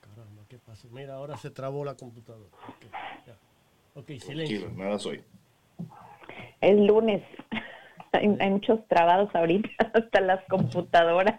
caramba, ¿qué pasó? Mira, ahora se trabó la computadora. Ok, silencio. nada soy. Es lunes. Hay, hay muchos trabados ahorita, hasta las computadoras.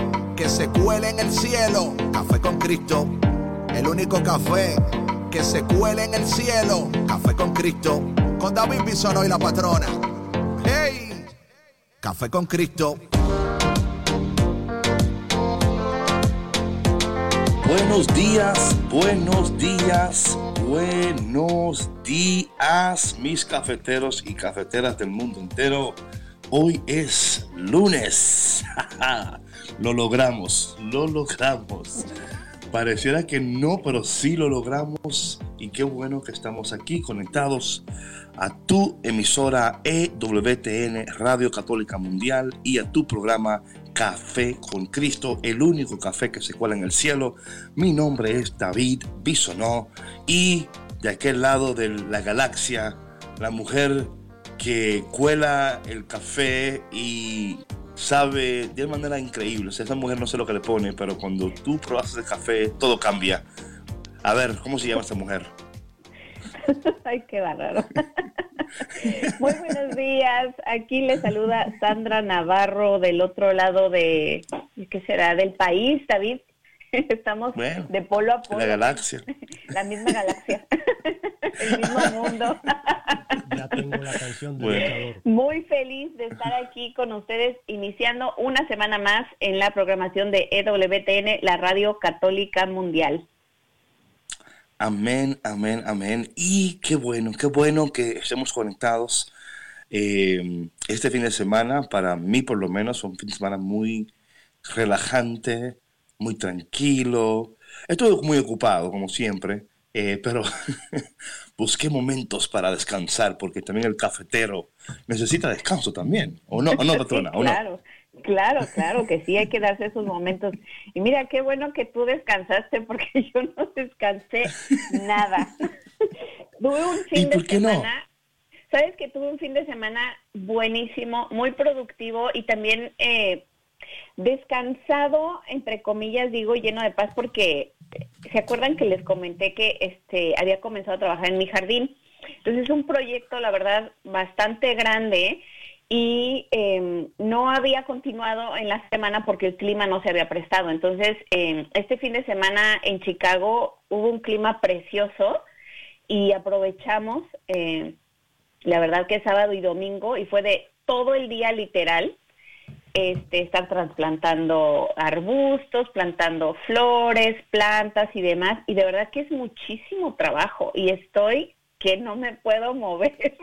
que se cuele en el cielo. Café con Cristo, el único café que se cuele en el cielo. Café con Cristo, con David Bisono y la patrona. ¡Hey! Café con Cristo. Buenos días, buenos días, buenos días, mis cafeteros y cafeteras del mundo entero. Hoy es lunes. Lo logramos, lo logramos. Pareciera que no, pero sí lo logramos. Y qué bueno que estamos aquí conectados a tu emisora EWTN Radio Católica Mundial y a tu programa Café con Cristo, el único café que se cuela en el cielo. Mi nombre es David Bisonó y de aquel lado de la galaxia, la mujer que cuela el café y sabe de una manera increíble. O esa mujer no sé lo que le pone, pero cuando tú probas el café, todo cambia. A ver, ¿cómo se llama esta mujer? Ay, qué bárbaro. Muy buenos días. Aquí le saluda Sandra Navarro del otro lado de, ¿qué será? Del país, David. Estamos de polo a polo. La galaxia. La misma galaxia. El mismo mundo. Ya tengo la canción de Muy feliz de estar aquí con ustedes, iniciando una semana más en la programación de EWTN, la Radio Católica Mundial. Amén, amén, amén. Y qué bueno, qué bueno que estemos conectados. Eh, este fin de semana, para mí por lo menos, fue un fin de semana muy relajante, muy tranquilo. Estuve muy ocupado, como siempre, eh, pero busqué momentos para descansar, porque también el cafetero necesita descanso también, ¿o no, ¿O no patrona? claro, claro, claro que sí, hay que darse esos momentos. Y mira, qué bueno que tú descansaste, porque yo no descansé nada. tuve un fin de semana... Sabes que tuve un fin de semana buenísimo, muy productivo y también eh, descansado, entre comillas, digo, lleno de paz, porque se acuerdan que les comenté que este había comenzado a trabajar en mi jardín. Entonces es un proyecto, la verdad, bastante grande y em, no había continuado en la semana porque el clima no se había prestado. Entonces, em, este fin de semana en Chicago hubo un clima precioso y aprovechamos, em, la verdad que sábado y domingo, y fue de todo el día literal, este, estar trasplantando arbustos, plantando flores, plantas y demás. Y de verdad que es muchísimo trabajo y estoy que no me puedo mover,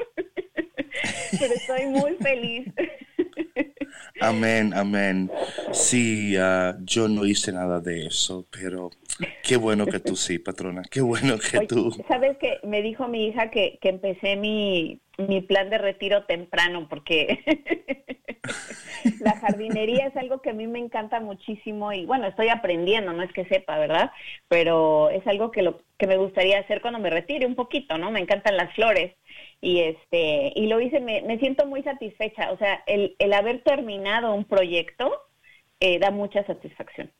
pero estoy muy feliz. Amén, amén. Sí, ah, yo no hice nada de eso, pero qué bueno que tú sí, patrona, qué bueno que tú. Sabes que me dijo mi hija que, que empecé mi, mi plan de retiro temprano, porque la jardinería es algo que a mí me encanta muchísimo y bueno, estoy aprendiendo, no es que sepa, ¿verdad? Pero es algo que lo que me gustaría hacer cuando me retire un poquito, ¿no? Me encantan las flores y este y lo hice, me, me siento muy satisfecha, o sea, el, el haber terminado un proyecto eh, da mucha satisfacción.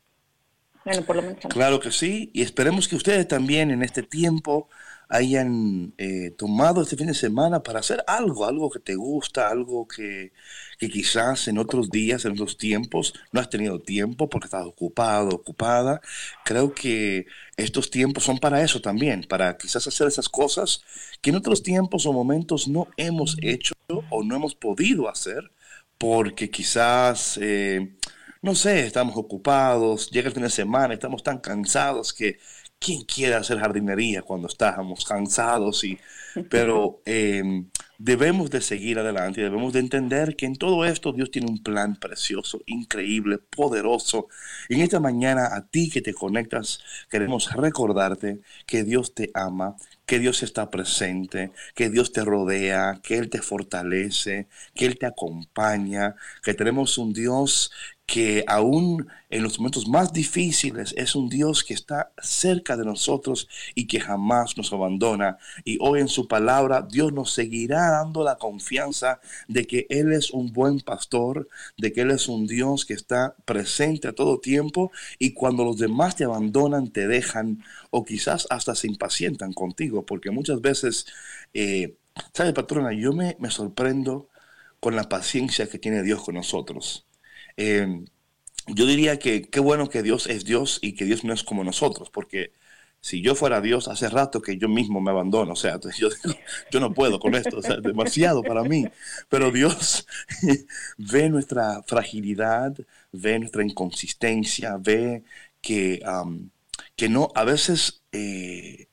Bueno, por lo menos. Claro que sí, y esperemos que ustedes también en este tiempo hayan eh, tomado este fin de semana para hacer algo, algo que te gusta, algo que, que, quizás en otros días, en otros tiempos, no has tenido tiempo porque estás ocupado, ocupada. Creo que estos tiempos son para eso también, para quizás hacer esas cosas que en otros tiempos o momentos no hemos hecho o no hemos podido hacer porque quizás... Eh, no sé, estamos ocupados, llega el fin de semana, estamos tan cansados que ¿quién quiere hacer jardinería cuando estábamos cansados? Y, pero em, debemos de seguir adelante y debemos de entender que en todo esto Dios tiene un plan precioso, increíble, poderoso. En esta mañana a ti que te conectas, queremos recordarte que Dios te ama, que Dios está presente, que Dios te rodea, que Él te fortalece, que Él te acompaña, que tenemos un Dios que aún en los momentos más difíciles es un Dios que está cerca de nosotros y que jamás nos abandona. Y hoy en su palabra Dios nos seguirá dando la confianza de que Él es un buen pastor, de que Él es un Dios que está presente a todo tiempo y cuando los demás te abandonan, te dejan o quizás hasta se impacientan contigo, porque muchas veces, eh, ¿sabe patrona? Yo me, me sorprendo con la paciencia que tiene Dios con nosotros. Em, yo diría que qué bueno que Dios es Dios y que Dios no es como nosotros, porque si yo fuera Dios, hace rato que yo mismo me abandono, o sea, yo, yo no puedo con esto, o sea, es demasiado para mí. Pero Dios ve nuestra fragilidad, ve nuestra inconsistencia, ve que, que no, a veces eh,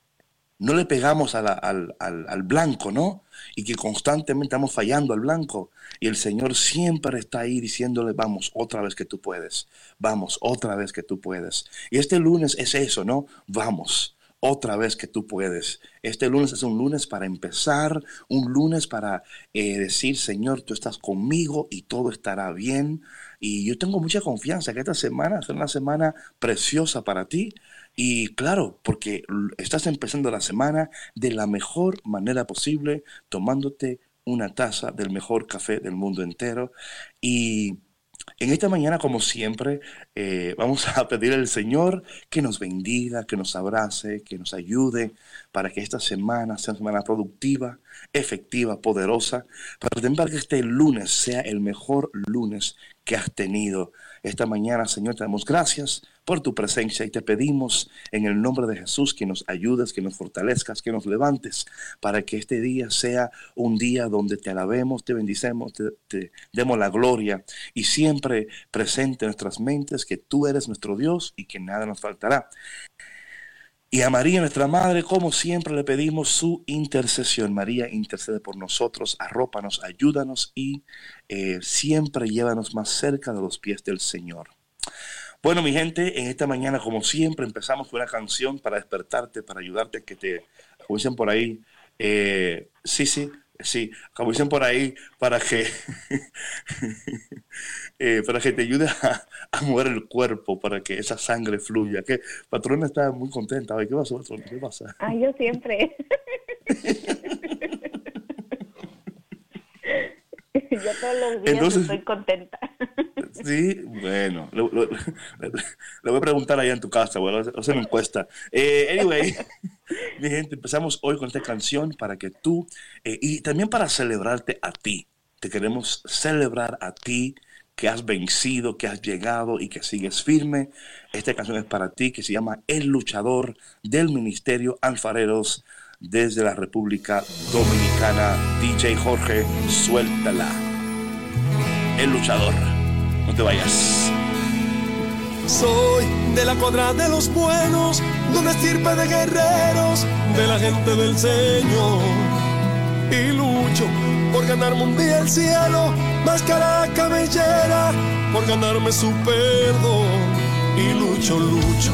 no le pegamos al, al, blanco, ¿no? Y que constantemente estamos fallando al blanco. Y el Señor siempre está ahí diciéndole, vamos, otra vez que tú puedes, vamos, otra vez que tú puedes. Y este lunes es eso, ¿no? Vamos, otra vez que tú puedes. Este lunes es un lunes para empezar, un lunes para eh, decir, Señor, tú estás conmigo y todo estará bien. Y yo tengo mucha confianza que esta semana será una semana preciosa para ti. Y claro, porque estás empezando la semana de la mejor manera posible, tomándote una taza del mejor café del mundo entero. Y en esta mañana, como siempre, eh, vamos a pedir al Señor que nos bendiga, que nos abrace, que nos ayude para que esta semana sea una semana productiva, efectiva, poderosa, para que este lunes sea el mejor lunes que has tenido. Esta mañana, Señor, te damos gracias por tu presencia y te pedimos en el nombre de Jesús que nos ayudes, que nos fortalezcas, que nos levantes para que este día sea un día donde te alabemos, te bendicemos, te, demos la gloria y siempre presente en nuestras mentes que tú eres nuestro Dios y que nada nos faltará. Y a María, nuestra Madre, como siempre, le pedimos su intercesión. María intercede por nosotros, arrópanos, ayúdanos y eh, siempre llévanos más cerca de los pies del Señor. Bueno, mi gente, en esta mañana, como siempre, empezamos con una canción para despertarte, para ayudarte, que te, como por ahí, eh, sí, sí, sí, como dicen por ahí, para que, eh, para que te ayude a, mover el cuerpo, para que esa sangre fluya. Que patrona está muy contenta. ¿Qué pasa, patrona? ¿Qué pasa? Ah, yo siempre. yo todos los días estoy contenta. Sí, bueno, le, voy a preguntar allá en tu casa, bueno, sea, me encuesta. Eh, anyway, mi gente, empezamos hoy con esta canción para que tú, eh, y también para celebrarte a ti, te queremos celebrar a ti que has vencido, que has llegado y que sigues firme. Esta canción es para ti, que se llama El Luchador del Ministerio Alfareros desde la República Dominicana. DJ Jorge, suéltala. El Luchador no te vayas. Soy de la cuadra de los buenos, de una estirpe de guerreros, de la gente del Señor. Y lucho por ganarme un día el cielo, máscara cabellera, por ganarme su perdón. Y lucho, lucho,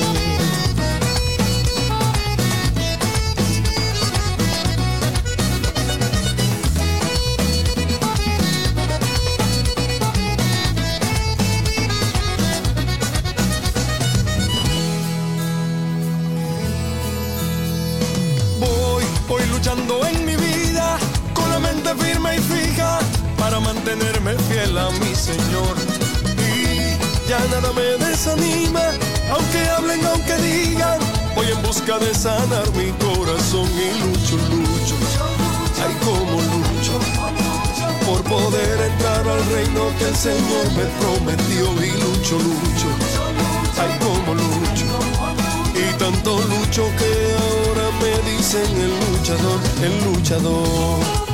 Busca de sanar mi corazón y lucho, lucho. Ay, como lucho por poder entrar al reino que el Señor me prometió y lucho, lucho. Ay, como lucho. Y tanto lucho que ahora me dicen el lucha luchador, el luchador.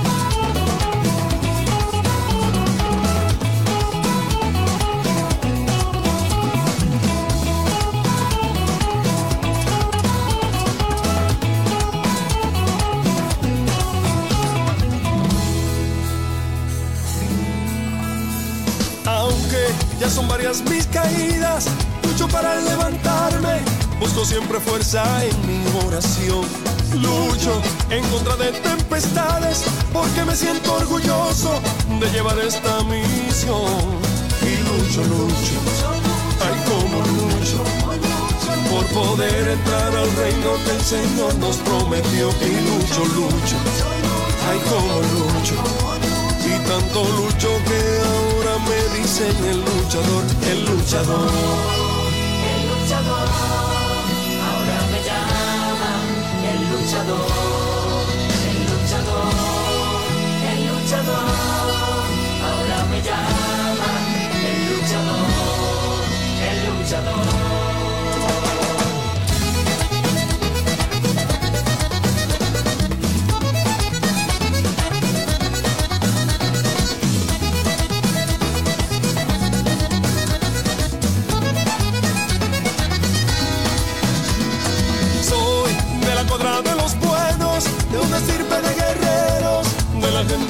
Caídas, lucho para levantarme, busco siempre fuerza en mi oración. Lucho en contra de tempestades, porque me siento orgulloso de llevar esta misión. Y lucho, lucho, ay como lucho, por poder entrar al reino que el Señor nos prometió. Y lucho, lucho, ay como lucho, y tanto lucho que me dicen el luchador, el luchador. El luchador, ahora me llaman el luchador,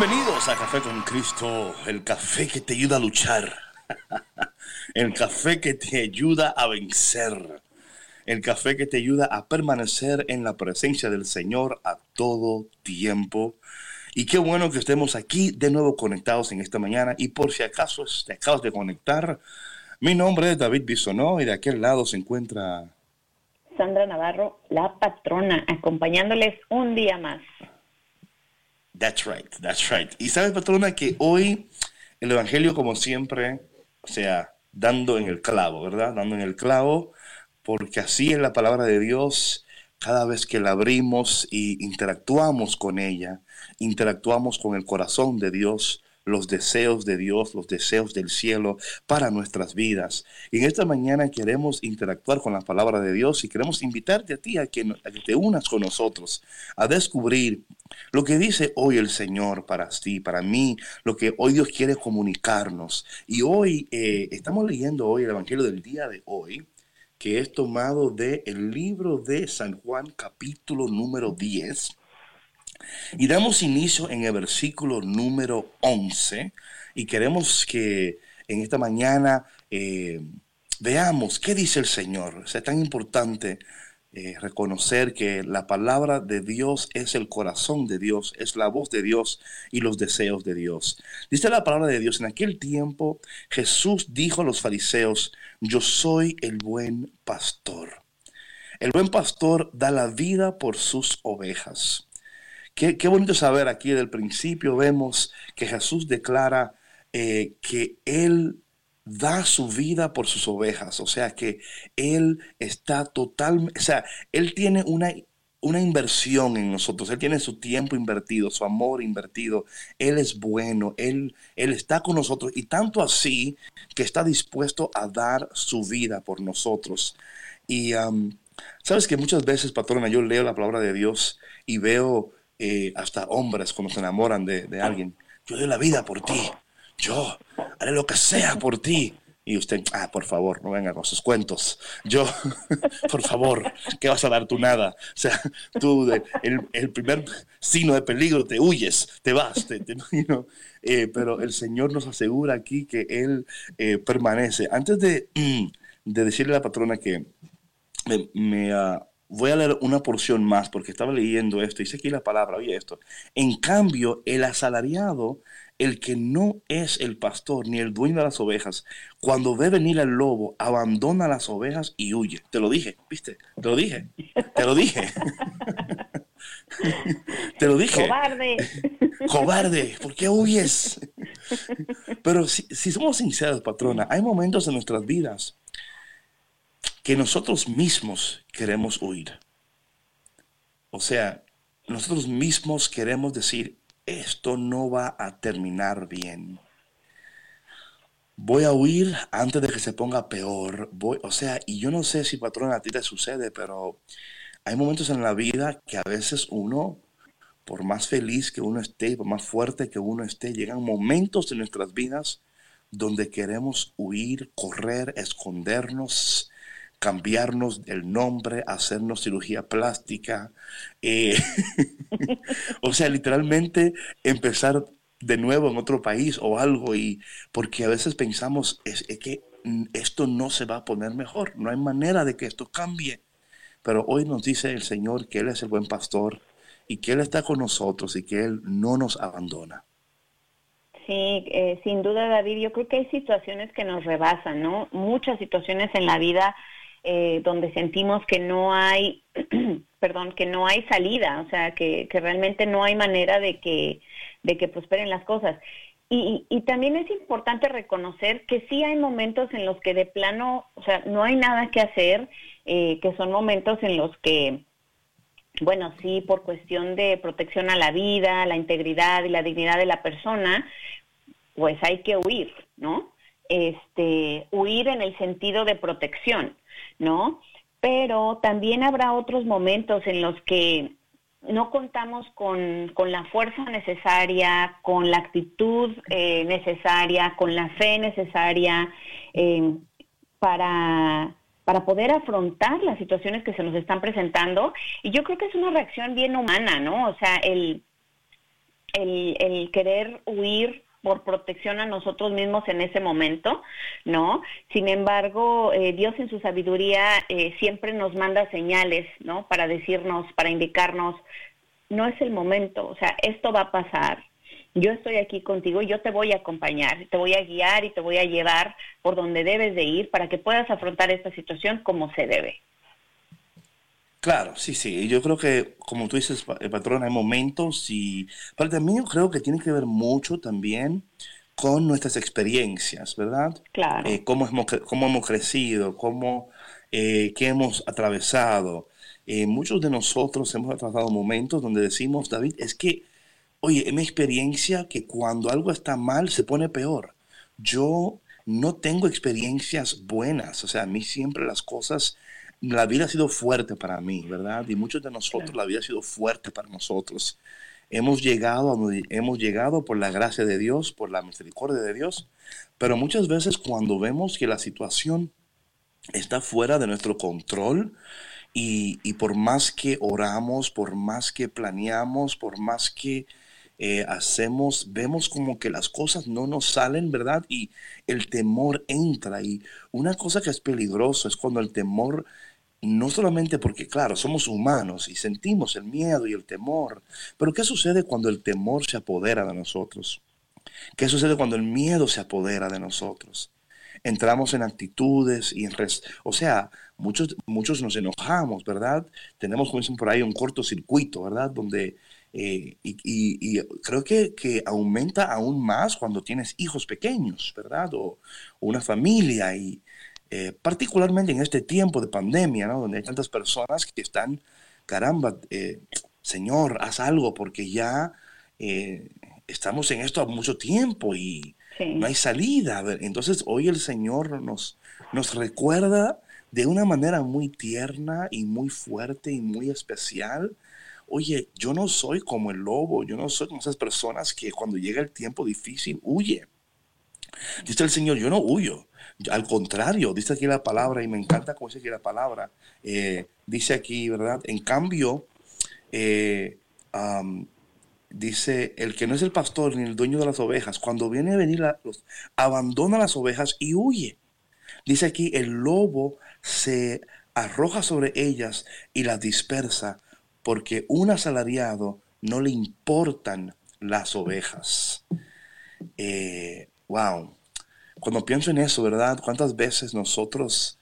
Bienvenidos a Café con Cristo, el café que te ayuda a luchar, el café que te ayuda a vencer, el café que te ayuda a permanecer en la presencia del Señor a todo tiempo. Y qué bueno que estemos aquí de nuevo conectados en esta mañana. Y por si acaso te acabas de conectar, mi nombre es David Bisonó y de aquel lado se encuentra Sandra Navarro, la patrona, acompañándoles un día más. That's right, that's right. Y sabes, patrona, que hoy el Evangelio, como siempre, o sea, dando en el clavo, ¿verdad? Dando en el clavo, porque así es la palabra de Dios. Cada vez que la abrimos y interactuamos con ella, interactuamos con el corazón de Dios, los deseos de Dios, los deseos del cielo para nuestras vidas. Y en esta mañana queremos interactuar con la palabra de Dios y queremos invitarte a ti a que, te unas con nosotros, a descubrir lo que dice hoy el Señor para ti, para mí, lo que hoy Dios quiere comunicarnos. Y hoy eh, estamos leyendo hoy el Evangelio del día de hoy, que es tomado del el libro de San Juan capítulo número 10 y damos inicio en el versículo número 11 y queremos que en esta mañana eh, veamos qué dice el Señor. Es tan importante eh, reconocer que la palabra de Dios es el corazón de Dios, es la voz de Dios y los deseos de Dios. Dice la palabra de Dios, en aquel tiempo Jesús dijo a los fariseos, yo soy el buen pastor. El buen pastor da la vida por sus ovejas. Qué, bonito saber aquí del principio vemos que Jesús declara eh, que Él da su vida por sus ovejas, o sea que Él está total, o sea, Él tiene una, una inversión en nosotros, Él tiene su tiempo invertido, su amor invertido, Él es bueno, Él, Él está con nosotros y tanto así que está dispuesto a dar su vida por nosotros. Y sabes que muchas veces, patrona, yo leo la palabra de Dios y veo eh, hasta hombres cuando se enamoran de, alguien. Yo doy la vida por ti. Yo haré lo que sea por ti. Y usted, ah, por favor, no venga con sus cuentos. Yo, por favor, ¿qué vas a dar tú nada? O sea, tú, el, primer signo de peligro, te huyes, te vas, te, eh, pero el Señor nos asegura aquí que Él eh, permanece. Antes de, mm, de decirle a la patrona que me, me, ah, voy a leer una porción más porque estaba leyendo esto. Dice aquí la palabra, oye esto. En cambio, el asalariado, el que no es el pastor ni el dueño de las ovejas, cuando ve venir el lobo, abandona las ovejas y huye. Te lo dije, ¿viste? Te lo dije. Te lo dije. Te lo dije. Cobarde. Cobarde, ¿por qué huyes? Pero si, si somos sinceros, patrona, hay momentos en nuestras vidas que nosotros mismos queremos huir. O sea, nosotros mismos queremos decir, esto no va a terminar bien. Voy a huir antes de que se ponga peor. Voy, o sea, y yo no sé si patrona a ti te sucede, pero hay momentos en la vida que a veces uno, por más feliz que uno esté, por más fuerte que uno esté, llegan momentos en nuestras vidas donde queremos huir, correr, escondernos, cambiarnos el nombre, hacernos cirugía plástica, eh, o sea, literalmente empezar de nuevo en otro país o algo, y porque a veces pensamos es, que esto no se va a poner mejor, no hay manera de que esto cambie. Pero hoy nos dice el Señor que Él es el buen pastor y que Él está con nosotros y que Él no nos abandona. Sí, eh, sin duda, David, yo creo que hay situaciones que nos rebasan, ¿no? Muchas situaciones en la vida eh, donde sentimos que no hay, perdón, que no hay salida, o sea, que, que, realmente no hay manera de que, de que prosperen las cosas. Y, y, también es importante reconocer que sí hay momentos en los que de plano, o sea, no hay nada que hacer, eh, que son momentos en los que, bueno, sí, por cuestión de protección a la vida, la integridad y la dignidad de la persona, pues hay que huir, ¿no? Este, huir en el sentido de protección. ¿No? Pero también habrá otros momentos en los que no contamos con, la fuerza necesaria, con la actitud eh, necesaria, con la fe necesaria eh, para, para poder afrontar las situaciones que se nos están presentando. Y yo creo que es una reacción bien humana, ¿no? O sea, el, el, el querer huir por protección a nosotros mismos en ese momento, ¿no? Sin embargo, eh, Dios en su sabiduría eh, siempre nos manda señales, ¿no? Para decirnos, para indicarnos, no es el momento, o sea, esto va a pasar. Yo estoy aquí contigo y yo te voy a acompañar, te voy a guiar y te voy a llevar por donde debes de ir para que puedas afrontar esta situación como se debe. Claro, sí, sí. Yo creo que, como tú dices, el patrón, hay momentos y... Pero también yo creo que tiene que ver mucho también con nuestras experiencias, ¿verdad? Claro. Eh, cómo, hemos, cómo hemos crecido, cómo, eh, qué hemos atravesado. Eh, muchos de nosotros hemos atravesado momentos donde decimos, David, es que, oye, es mi experiencia que cuando algo está mal se pone peor. Yo no tengo experiencias buenas, o sea, a mí siempre las cosas la vida ha sido fuerte para mí, ¿verdad? Y muchos de nosotros, la vida ha sido fuerte para nosotros. Hemos llegado, hemos llegado por la gracia de Dios, por la misericordia de Dios, pero muchas veces cuando vemos que la situación está fuera de nuestro control y, y por más que oramos, por más que planeamos, por más que eh, hacemos, vemos como que las cosas no nos salen, ¿verdad? Y el temor entra. Y una cosa que es peligroso es cuando el temor no solamente porque, claro, somos humanos y sentimos el miedo y el temor, pero ¿qué sucede cuando el temor se apodera de nosotros? ¿Qué sucede cuando el miedo se apodera de nosotros? Entramos en actitudes y en... Res o sea, muchos, muchos nos enojamos, ¿verdad? Tenemos, como dicen por ahí, un cortocircuito, ¿verdad? Donde... Eh, y, creo que, que, aumenta aún más cuando tienes hijos pequeños, ¿verdad? O, o una familia y, eh, particularmente en este tiempo de pandemia, ¿no? donde hay tantas personas que están, caramba, eh, Señor, haz algo porque ya eh, estamos en esto mucho tiempo y no hay salida. Entonces hoy el Señor nos, nos recuerda de una manera muy tierna y muy fuerte y muy especial. Oye, yo no soy como el lobo, yo no soy como esas personas que cuando llega el tiempo difícil huye. Dice el Señor, yo no huyo, al contrario, dice aquí la palabra, y me encanta cómo dice aquí la palabra. Eh, dice aquí, ¿verdad? En cambio, eh, dice, el que no es el pastor ni el dueño de las ovejas, cuando viene a venir, los, abandona las ovejas y huye. Dice aquí, el lobo se arroja sobre ellas y las dispersa, porque un asalariado no le importan las ovejas. Eh, wow. Cuando pienso en eso, ¿verdad? ¿Cuántas veces nosotros...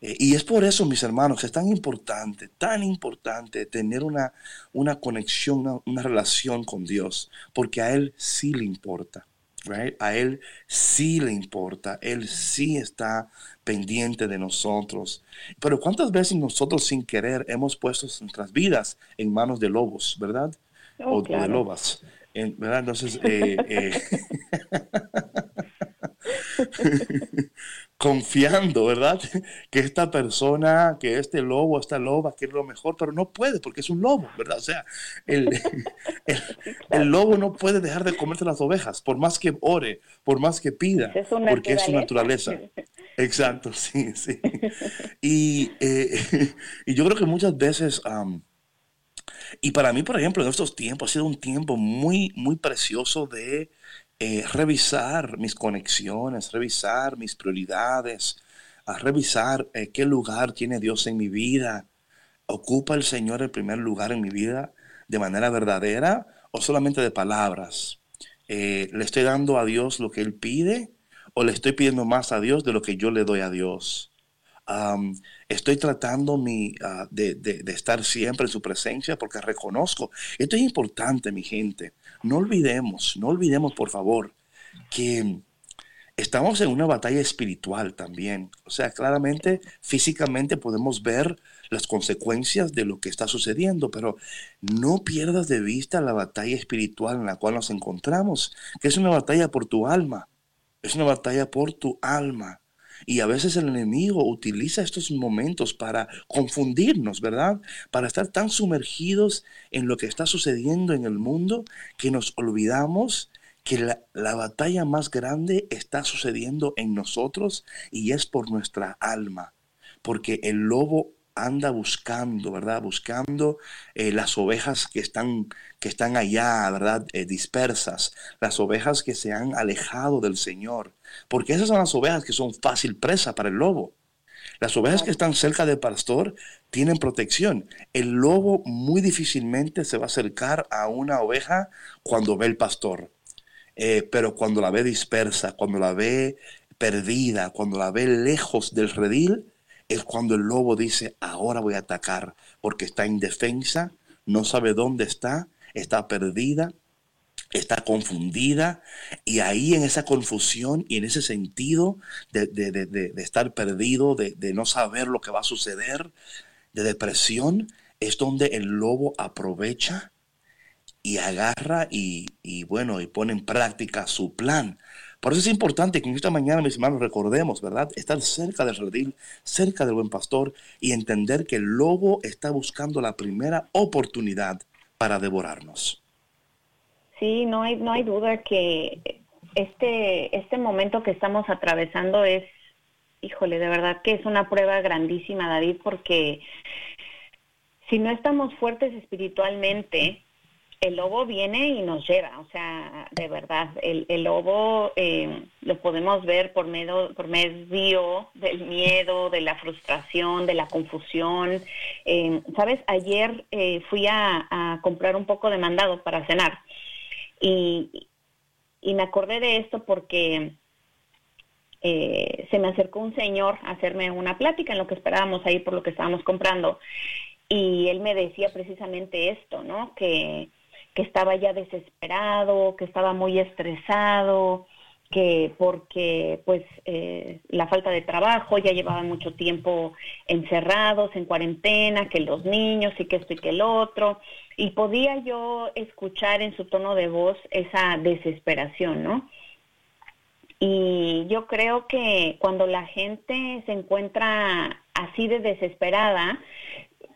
Eh, y es por eso, mis hermanos, es tan importante, tan importante tener una, una conexión, una, una relación con Dios, porque a Él sí le importa. A Él sí le importa, Él sí está pendiente de nosotros. Pero ¿cuántas veces nosotros sin querer hemos puesto nuestras vidas en manos de lobos, verdad? Oh, o, de lobas. ¿verdad? Entonces, eh, eh, confiando, ¿verdad? Que esta persona, que este lobo, esta loba quiere lo mejor, pero no puede porque es un lobo, ¿verdad? O sea, el, el, lobo no puede dejar de comerse las ovejas, por más que ore, por más que pida, porque es su naturaleza. Exacto, sí, sí. Y, eh, y yo creo que muchas veces... y para mí, por ejemplo, en estos tiempos ha sido un tiempo muy, muy precioso de eh, revisar mis conexiones, revisar mis prioridades, a revisar eh, qué lugar tiene Dios en mi vida. ¿Ocupa el Señor el primer lugar en mi vida de manera verdadera o solamente de palabras? Eh, ¿Le estoy dando a Dios lo que Él pide o le estoy pidiendo más a Dios de lo que yo le doy a Dios? estoy tratando ah, de, de, estar siempre en su presencia porque reconozco, esto es importante, mi gente, no olvidemos, no olvidemos por favor que estamos en una batalla espiritual también. O sea, claramente, físicamente podemos ver las consecuencias de lo que está sucediendo, pero no pierdas de vista la batalla espiritual en la cual nos encontramos, que es una batalla por tu alma, es una batalla por tu alma. Y a veces el enemigo utiliza estos momentos para confundirnos, ¿verdad? Para estar tan sumergidos en lo que está sucediendo en el mundo que nos olvidamos que la, batalla más grande está sucediendo en nosotros y es por nuestra alma. Porque el lobo anda buscando, ¿verdad? Buscando eh, las ovejas que están, que están allá, ¿verdad? Eh, dispersas, las ovejas que se han alejado del Señor. Porque esas son las ovejas que son fácil presa para el lobo. Las ovejas que están cerca del pastor tienen protección. El lobo muy difícilmente se va a acercar a una oveja cuando ve el pastor. Eh, pero cuando la ve dispersa, cuando la ve perdida, cuando la ve lejos del redil, es cuando el lobo dice, ahora voy a atacar, porque está indefensa, no sabe dónde está, está perdida, está confundida, y ahí en esa confusión y en ese sentido de, estar perdido, de, no saber lo que va a suceder, de depresión, es donde el lobo aprovecha y agarra y, y bueno, y pone en práctica su plan por eso es importante que en esta mañana, mis hermanos, recordemos, ¿verdad? Estar cerca del redil, cerca del buen pastor y entender que el lobo está buscando la primera oportunidad para devorarnos. Sí, no hay, no hay duda que este, este momento que estamos atravesando es, híjole, de verdad que es una prueba grandísima, David, porque si no estamos fuertes espiritualmente, el lobo viene y nos lleva, o sea, de verdad, el, el lobo eh, lo podemos ver por medio, por medio del miedo, de la frustración, de la confusión. Eh, Sabes, ayer eh, fui a, comprar un poco de mandado para cenar y, y me acordé de esto porque se me acercó un señor a hacerme una plática en lo que esperábamos ahí por lo que estábamos comprando y él me decía precisamente esto, ¿no? Que que estaba ya desesperado, que estaba muy estresado, que porque pues eh, la falta de trabajo, ya llevaban mucho tiempo encerrados, en cuarentena, que los niños y que esto y que el otro, y podía yo escuchar en su tono de voz esa desesperación, ¿no? Y yo creo que cuando la gente se encuentra así de desesperada,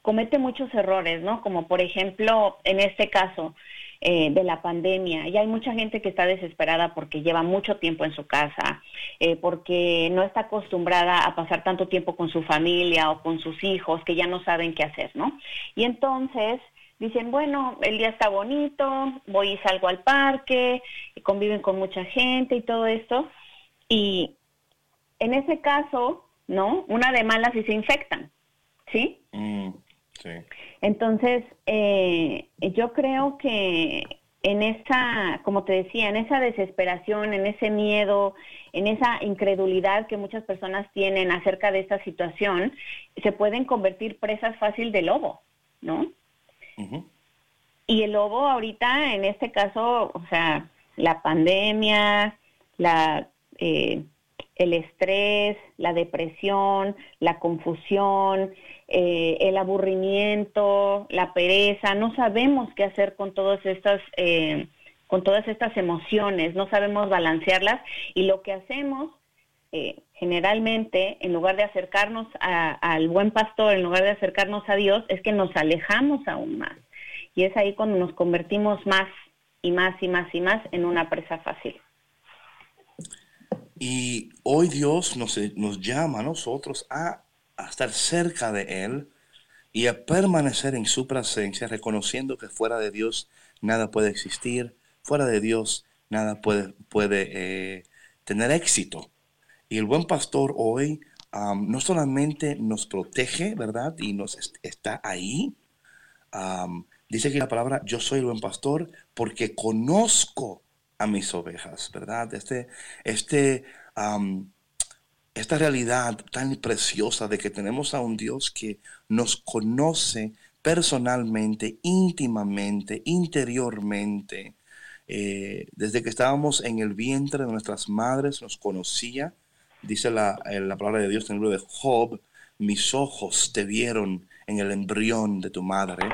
comete muchos errores, ¿no? Como por ejemplo, en este caso eh, de la pandemia, y hay mucha gente que está desesperada porque lleva mucho tiempo en su casa, eh, porque no está acostumbrada a pasar tanto tiempo con su familia o con sus hijos que ya no saben qué hacer, ¿no? Y entonces dicen, bueno, el día está bonito, voy y salgo al parque, conviven con mucha gente y todo esto, y en ese caso, ¿no? Una de malas y se infectan ¿Sí? Mm, sí. Entonces, eh, yo creo que en esa, como te decía, en esa desesperación, en ese miedo, en esa incredulidad que muchas personas tienen acerca de esta situación, se pueden convertir presas fácil de lobo, ¿no? Y el lobo ahorita, en este caso, o sea, la pandemia, la, eh, el estrés, la depresión, la confusión, eh, el aburrimiento, la pereza, no sabemos qué hacer con todas estas, eh, con todas estas emociones, no sabemos balancearlas y lo que hacemos eh, generalmente, en lugar de acercarnos al buen pastor, en lugar de acercarnos a Dios, es que nos alejamos aún más. Y es ahí cuando nos convertimos más y más y más y más en una presa fácil. Y hoy Dios nos, nos llama a nosotros a estar cerca de Él y a permanecer en su presencia, reconociendo que fuera de Dios nada puede existir, fuera de Dios nada puede, puede eh, tener éxito. Y el buen pastor hoy no solamente nos protege, ¿verdad? Y nos está ahí. dice aquí la palabra, yo soy el buen pastor porque conozco a mis ovejas, ¿verdad? Este, este esta realidad tan preciosa de que tenemos a un Dios que nos conoce personalmente, íntimamente, interiormente. Eh, desde que estábamos en el vientre de nuestras madres nos conocía. Dice la, eh, la palabra de Dios en el libro de Job, mis ojos te vieron en el embrión de tu madre,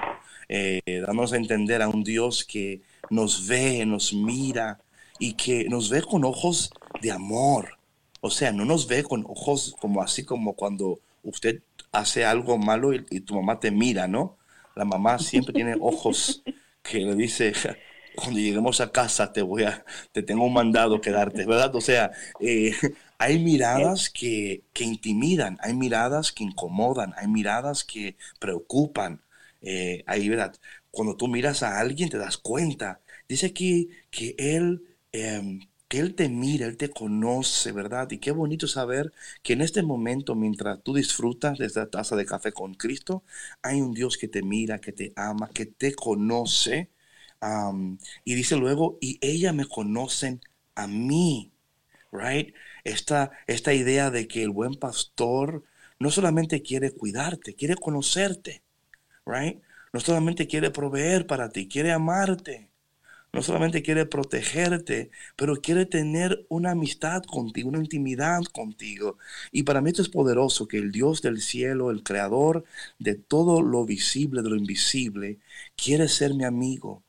eh, a entender a un Dios que nos ve, nos mira y que nos ve con ojos de amor, o sea, no nos ve con ojos como así como cuando usted hace algo malo y, tu mamá te mira, ¿no? La mamá siempre tiene ojos que le dice, cuando lleguemos a casa te voy a, te tengo un mandado que darte, ¿verdad? O sea, eh, hay miradas que, que, intimidan, hay miradas que incomodan, hay miradas que preocupan. Eh, ahí, ¿verdad? Cuando tú miras a alguien te das cuenta. Dice aquí que él em, que Él te mira, Él te conoce, ¿verdad? Y qué bonito saber que en este momento, mientras tú disfrutas de esta taza de café con Cristo, hay un Dios que te mira, que te ama, que te conoce. y dice luego, y ella me conocen a mí, ¿right? Esta, esta idea de que el buen pastor no solamente quiere cuidarte, quiere conocerte, ¿right? No solamente quiere proveer para ti, quiere amarte no solamente quiere protegerte, pero quiere tener una amistad contigo, una intimidad contigo. Y para mí esto es poderoso, que el Dios del cielo, el creador de todo lo visible, de lo invisible, quiere ser mi amigo,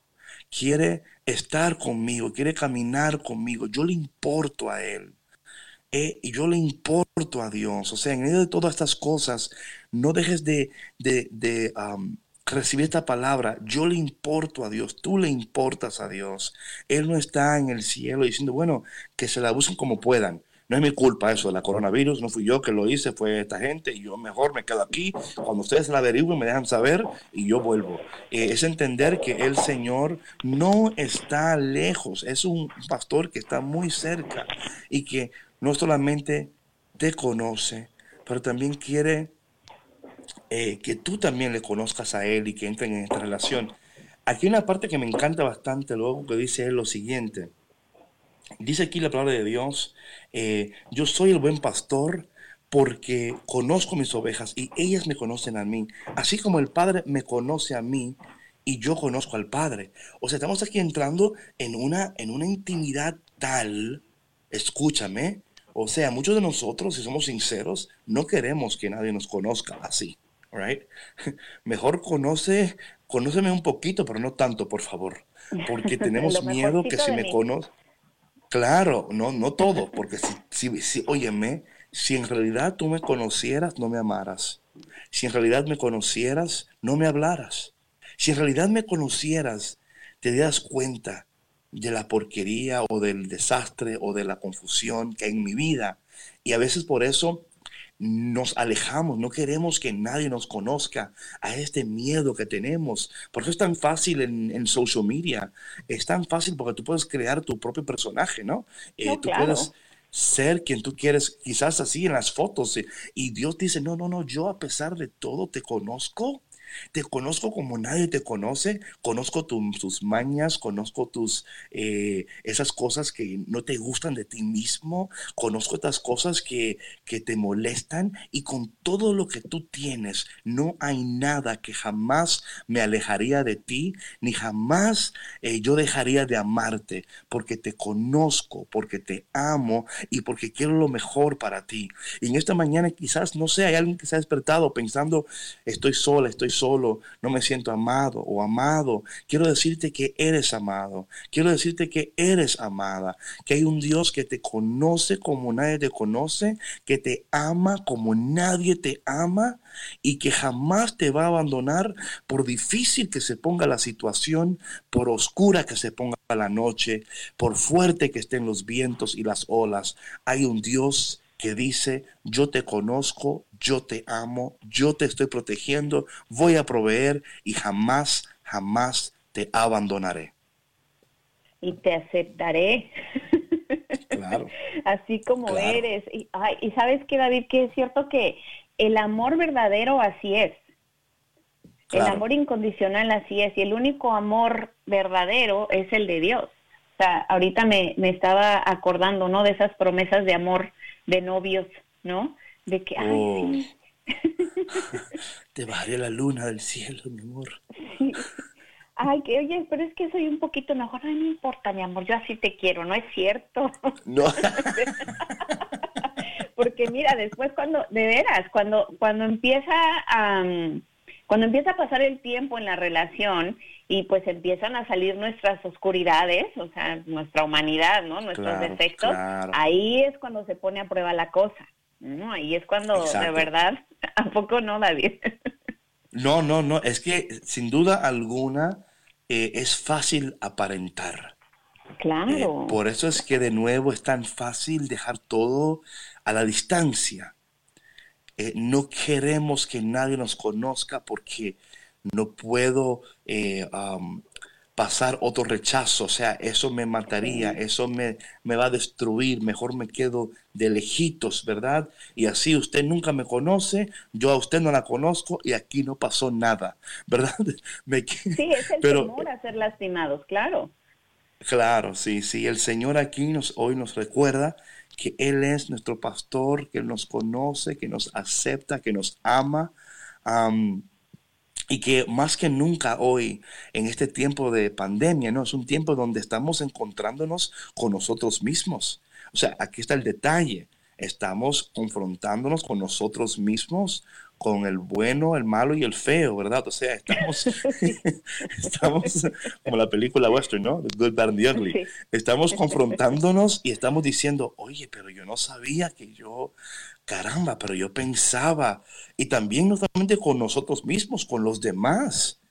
quiere estar conmigo, quiere caminar conmigo. Yo le importo a Él. Eh, y yo le importo a Dios. O sea, en medio de todas estas cosas, no dejes de, de, de recibir esta palabra, yo le importo a Dios, tú le importas a Dios. Él no está en el cielo diciendo, bueno, que se la busquen como puedan. No es mi culpa eso de la coronavirus, no fui yo que lo hice, fue esta gente y yo mejor me quedo aquí. Cuando ustedes la averigüen me dejan saber y yo vuelvo. Eh, es entender que el Señor no está lejos, es un pastor que está muy cerca y que no solamente te conoce, pero también quiere eh, que tú también le conozcas a Él y que entren en esta relación. Aquí hay una parte que me encanta bastante luego que dice él lo siguiente. Dice aquí la palabra de Dios, eh, yo soy el buen pastor porque conozco mis ovejas y ellas me conocen a mí, así como el Padre me conoce a mí y yo conozco al Padre. O sea, estamos aquí entrando en una, en una intimidad tal, escúchame, o sea, muchos de nosotros, si somos sinceros, no queremos que nadie nos conozca así, right? Mejor conoce, conóceme un poquito, pero no tanto, por favor, porque tenemos miedo que si me conoce, claro, no, no todo, porque si, si, si, óyeme, si en realidad tú me conocieras, no me amaras. Si en realidad me conocieras, no me hablaras. Si en realidad me conocieras, te das cuenta de la porquería o del desastre o de la confusión que hay en mi vida. Y a veces por eso nos alejamos, no queremos que nadie nos conozca a este miedo que tenemos. Por eso es tan fácil en, social media, es tan fácil porque tú puedes crear tu propio personaje, ¿no? Eh, tú puedes, ser quien tú quieres, quizás así en las fotos. Y Dios dice, no, no, no, yo a pesar de todo te conozco te conozco como nadie te conoce, conozco tus mañas, conozco tus, eh, esas cosas que no te gustan de ti mismo, conozco estas cosas que, que te molestan y con todo lo que tú tienes, no hay nada que jamás me alejaría de ti, ni jamás eh, yo dejaría de amarte, porque te conozco, porque te amo y porque quiero lo mejor para ti. Y en esta mañana quizás, no sé, hay alguien que se ha despertado pensando, estoy sola, estoy no me siento amado o amado. Quiero decirte que eres amado. Quiero decirte que eres amada. Que hay un Dios que te conoce como nadie te conoce, que te ama como nadie te ama y que jamás te va a abandonar por difícil que se ponga la situación, por oscura que se ponga la noche, por fuerte que estén los vientos y las olas. Hay un Dios que dice, yo te conozco, yo te amo, yo te estoy protegiendo, voy a proveer y jamás, jamás te abandonaré. Y te aceptaré. Claro. así como eres. Y, y sabes que, David, que es cierto que el amor verdadero así es. El amor incondicional así es. Y el único amor verdadero es el de Dios. O sea, ahorita me, me estaba acordando, ¿no? De esas promesas de amor de novios, ¿no? De que, ay, oh. sí. Te bajaré la luna del cielo, mi amor. Ay, que oye, pero es que soy un poquito mejor. No, no importa, mi amor, yo así te quiero, ¿no es cierto? No. Porque mira, después cuando, de veras, cuando, cuando empieza a, cuando empieza a pasar el tiempo en la relación y pues empiezan a salir nuestras oscuridades, o sea, nuestra humanidad, ¿no? Nuestros defectos, ahí es cuando se pone a prueba la cosa, ¿no? Ahí es cuando de verdad, ¿a poco no, David? no, no, no, es que sin duda alguna eh, es fácil aparentar. Claro. Eh, por eso es que de nuevo es tan fácil dejar todo a la distancia. Eh, no queremos que nadie nos conozca porque no puedo eh, pasar otro rechazo, o sea, eso me mataría, eso me, me, va a destruir, mejor me quedo de lejitos, ¿verdad? Y así usted nunca me conoce, yo a usted no la conozco y aquí no pasó nada, ¿verdad? sí, es el temor a ser lastimados, claro. Claro, sí, sí, el Señor aquí nos, hoy nos recuerda que Él es nuestro pastor, que nos conoce, que nos acepta, que nos ama. Y que más que nunca hoy, en este tiempo de pandemia, ¿no? Es un tiempo donde estamos encontrándonos con nosotros mismos. O sea, aquí está el detalle. Estamos confrontándonos con nosotros mismos, con el bueno, el malo y el feo, ¿verdad? O sea, estamos, estamos como la película western, ¿no? The Good, Bad and the Ugly. Estamos confrontándonos y estamos diciendo, oye, pero yo no sabía que yo caramba, pero yo pensaba, y también no solamente con nosotros mismos, con los demás,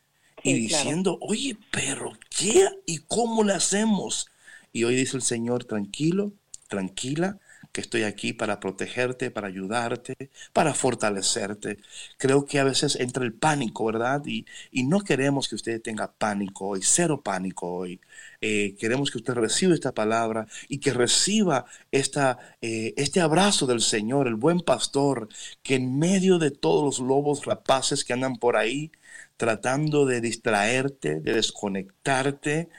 y diciendo, oye, pero ¿qué y cómo le hacemos? Y hoy dice el Señor, tranquilo, tranquila, que estoy aquí para protegerte, para ayudarte, para fortalecerte. Creo que a veces entra el pánico, ¿verdad? Y, y no queremos que usted tenga pánico hoy, cero pánico hoy. Eh, queremos que usted reciba esta palabra y que reciba esta, eh, este abrazo del Señor, el buen pastor, que en medio de todos los lobos rapaces que andan por ahí, tratando de distraerte, de desconectarte,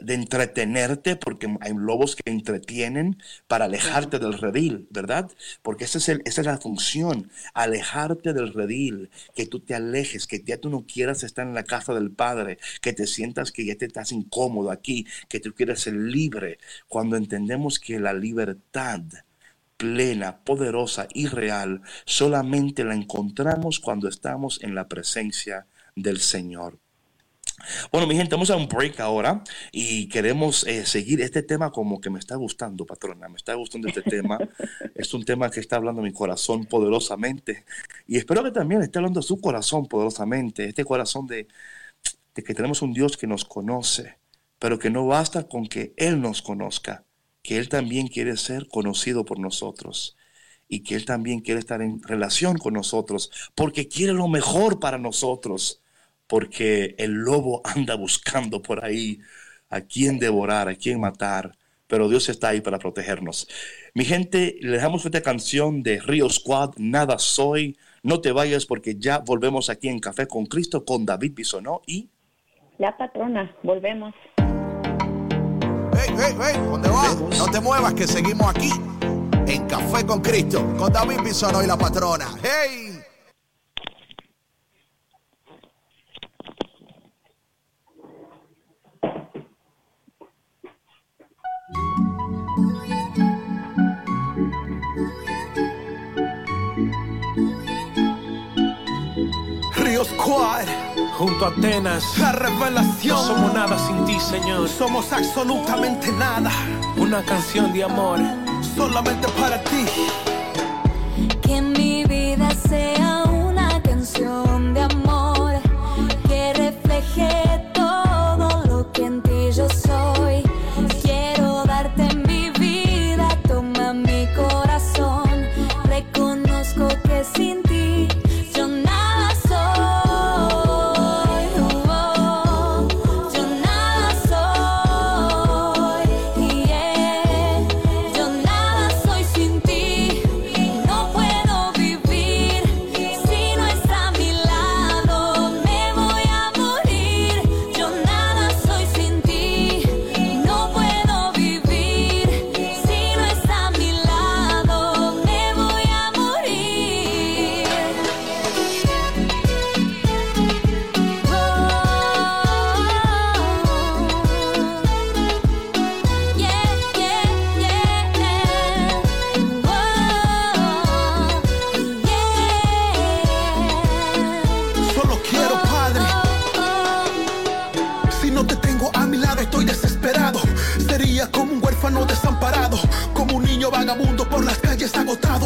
de entretenerte, porque hay lobos que entretienen para alejarte del redil, ¿verdad? Porque esa es, el, esa es la función, alejarte del redil, que tú te alejes, que ya tú no quieras estar en la casa del Padre, que te sientas que ya te estás incómodo aquí, que tú quieres ser libre, cuando entendemos que la libertad plena, poderosa y real solamente la encontramos cuando estamos en la presencia del Señor. Bueno, mi gente, vamos a un break ahora y queremos eh, seguir este tema como que me está gustando, patrona, me está gustando este tema. es un tema que está hablando mi corazón poderosamente y espero que también esté hablando su corazón poderosamente, este corazón de, de que tenemos un Dios que nos conoce, pero que no basta con que Él nos conozca, que Él también quiere ser conocido por nosotros y que Él también quiere estar en relación con nosotros, porque quiere lo mejor para nosotros porque el lobo anda buscando por ahí a quién devorar, a quién matar, pero Dios está ahí para protegernos. Mi gente, le dejamos esta canción de Río Squad, Nada Soy. No te vayas porque ya volvemos aquí en Café con Cristo con David Bisonó y... La patrona, volvemos. Hey, hey, hey, ¿dónde vas? No te muevas que seguimos aquí en Café con Cristo con David Bisonó y la patrona. ¡Hey! Junto a Atenas, la revelación. no somos nada sin ti, Señor. Somos absolutamente nada, Una canción de amor. solamente para ti.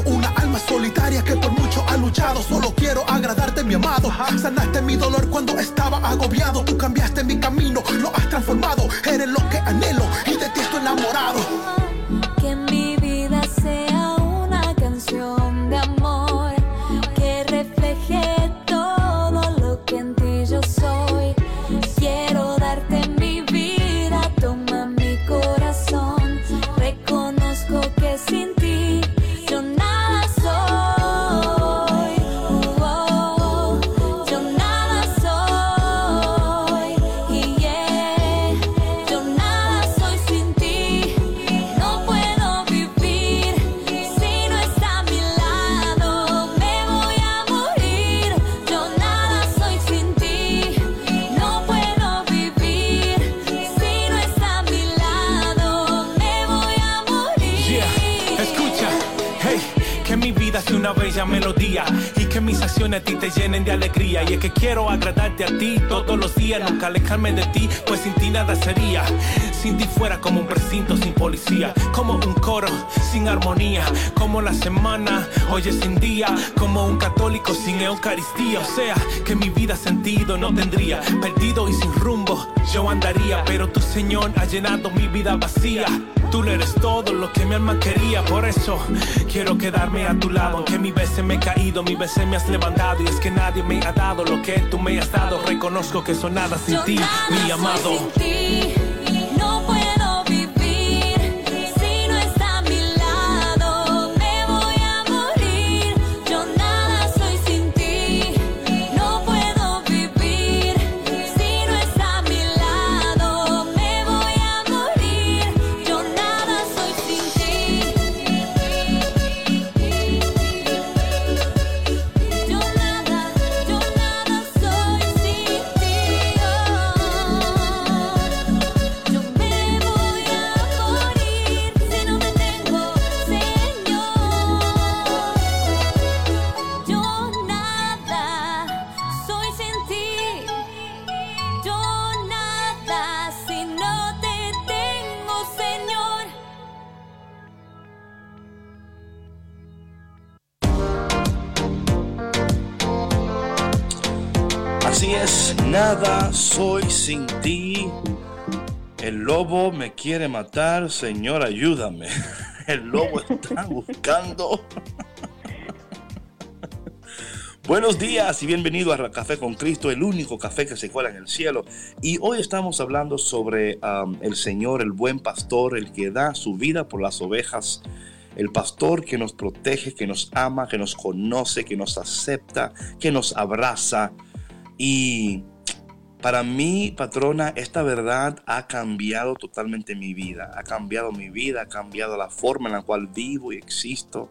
Una alma solitaria que por mucho ha luchado. Solo quiero agradarte, mi amado. Sanaste mi dolor cuando estaba agobiado. Tú cambiaste mi camino, lo has transformado. Eres lo que anhelo y de ti estoy enamorado. De ti, pues sin ti nada sería. Sin ti fuera como un precinto sin policía, como un coro sin armonía, como la semana, oye sin día, como un católico sin Eucaristía. O sea, que mi vida sentido no tendría, perdido y sin rumbo yo andaría, pero tu Señor ha llenado mi vida vacía. Tú le eres todo lo que mi alma quería, por eso quiero quedarme a tu lado. Aunque mi veces me he caído, mi veces me has levantado. Y es que nadie me ha dado lo que tú me has dado. Reconozco que soy nada sin Yo ti, nada mi soy amado. sin ti. Sin ti. El lobo me quiere matar, Señor, ayúdame. El lobo está buscando. Buenos días y bienvenido a Café con Cristo, el único café que se cuela en el cielo. Y hoy estamos hablando sobre um, el Señor, el buen pastor, el que da su vida por las ovejas, el pastor que nos protege, que nos ama, que nos conoce, que nos acepta, que nos abraza. Y para mí, patrona, esta verdad ha cambiado totalmente mi vida. Ha cambiado mi vida, ha cambiado la forma en la cual vivo y existo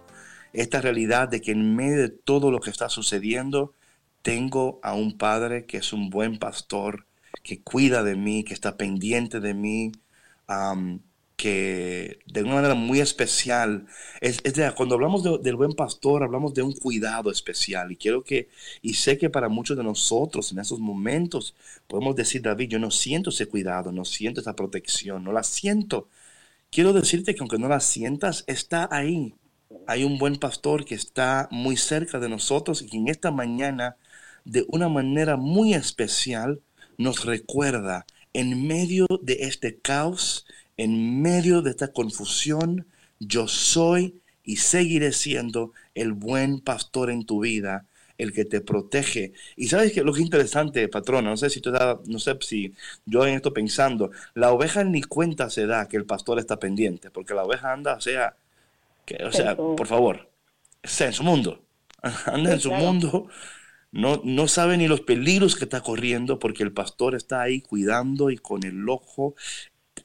esta realidad de que en medio de todo lo que está sucediendo, tengo a un padre que es un buen pastor, que cuida de mí, que está pendiente de mí, que de una manera muy especial, es, cuando hablamos del buen pastor, hablamos de un cuidado especial. Y quiero que, y sé que para muchos de nosotros en esos momentos podemos decir, David, yo no siento ese cuidado, no siento esa protección, no la siento. Quiero decirte que aunque no la sientas, está ahí hay un buen pastor que está muy cerca de nosotros y que en esta mañana, de una manera muy especial, nos recuerda en medio de este caos, en medio de esta confusión, yo soy y seguiré siendo el buen pastor en tu vida, el que te protege. Y sabes que lo que es interesante, patrona, no sé si tú no sé si yo en esto pensando, la oveja ni cuenta se da que el pastor está pendiente, porque la oveja anda, o sea, o sea, por favor, está en su mundo. Anda en su mundo. No, no sabe ni los peligros que está corriendo porque el pastor está ahí cuidando y con el ojo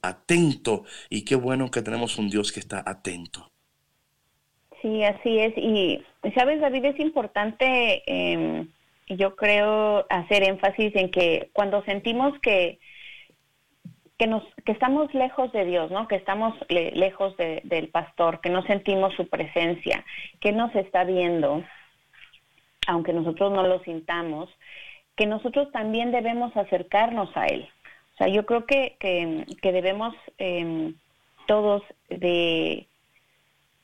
atento. Y qué bueno que tenemos un Dios que está atento. Sí, así es. Y, sabes, David, es importante, eh, yo creo, hacer énfasis en que cuando sentimos que que, nos, que estamos lejos de Dios, ¿no? Que estamos lejos del pastor, que no sentimos su presencia, que nos está viendo, aunque nosotros no lo sintamos, que nosotros también debemos acercarnos a Él. Sea, yo creo que, que, debemos em, todos de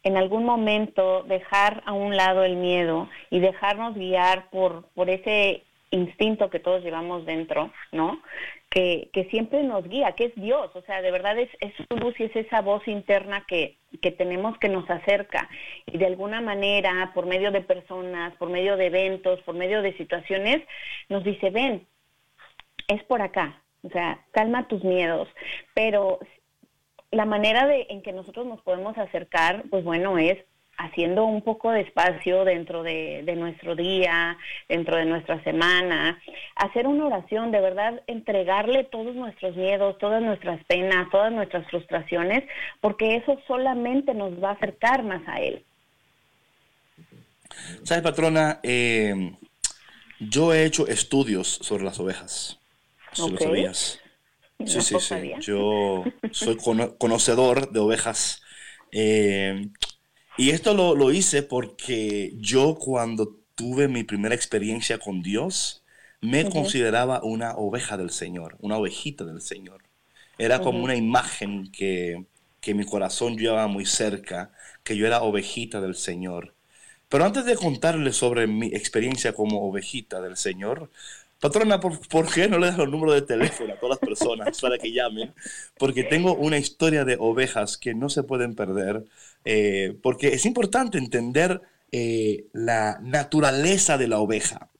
en algún momento dejar a un lado el miedo y dejarnos guiar por, por ese instinto que todos llevamos dentro, ¿no? Que, que, siempre nos guía, que es Dios, o sea, de verdad es, es su luz y es esa voz interna que, que tenemos que nos acerca y de alguna manera, por medio de personas, por medio de eventos, por medio de situaciones, nos dice, ven, es por acá, o sea, calma tus miedos, pero la manera de, en que nosotros nos podemos acercar, pues bueno, es haciendo un poco de espacio dentro de, nuestro día, dentro de nuestra semana, hacer una oración, de verdad entregarle todos nuestros miedos, todas nuestras penas, todas nuestras frustraciones, porque eso solamente nos va a acercar más a Él. ¿Sabes, patrona? Eh, yo he hecho estudios sobre las ovejas. Si lo sabías. Sí, sí, sí. Yo soy conocedor de ovejas. Eh, y esto lo, hice porque yo cuando tuve mi primera experiencia con Dios, me consideraba una oveja del Señor, una ovejita del Señor. Era como una imagen que, que mi corazón llevaba muy cerca, que yo era ovejita del Señor. Pero antes de contarles sobre mi experiencia como ovejita del Señor, patrona, ¿por, ¿por, qué no le das los números de teléfono a todas las personas para que llamen? Porque tengo una historia de ovejas que no se pueden perder eh, porque es importante entender eh, la naturaleza de la oveja.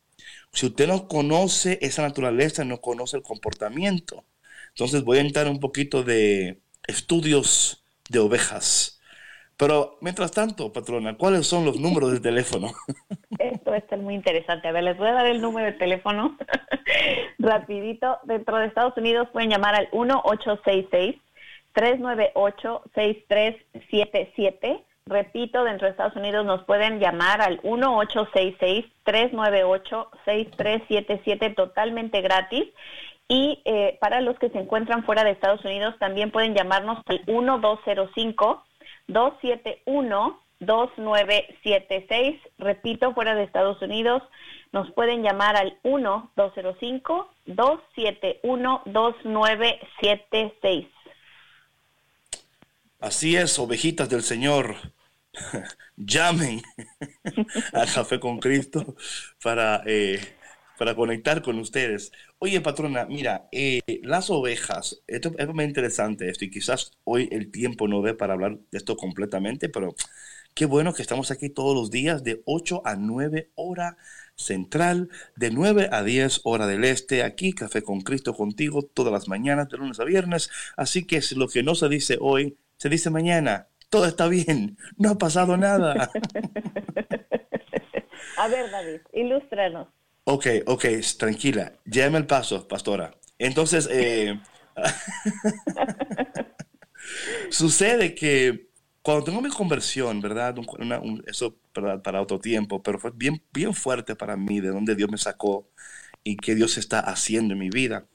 Si usted no conoce esa naturaleza, no conoce el comportamiento. Entonces voy a entrar un poquito de estudios de ovejas. Pero mientras tanto, patrona, ¿cuáles son los números de teléfono? Esto está muy interesante. A ver, les voy a dar el número de teléfono rapidito. Dentro de Estados Unidos pueden llamar al 1866 398-6377. Repito, dentro de Estados Unidos nos pueden llamar al 1866-398-6377 totalmente gratis. Y eh, para los que se encuentran fuera de Estados Unidos también pueden llamarnos al 1205-271-2976. Repito, fuera de Estados Unidos nos pueden llamar al 1205-271-2976. Así es, ovejitas del Señor. Llamen a Café con Cristo para, eh, para conectar con ustedes. Oye, patrona, mira, eh, las ovejas, esto es muy interesante esto y quizás hoy el tiempo no dé para hablar de esto completamente, pero Qué bueno que estamos aquí todos los días de 8 a 9 hora central, de 9 a 10 hora del este, aquí Café con Cristo contigo todas las mañanas, de lunes a viernes. Así que si lo que no se dice hoy, se dice mañana. Todo está bien, no ha pasado nada. a ver, David, ilústranos. Ok, ok, tranquila, llévame el paso, pastora. Entonces, eh, sucede que cuando tengo mi conversión, ¿verdad? eso para otro tiempo, pero fue bien, bien fuerte para mí de donde Dios me sacó y qué Dios está haciendo en mi vida.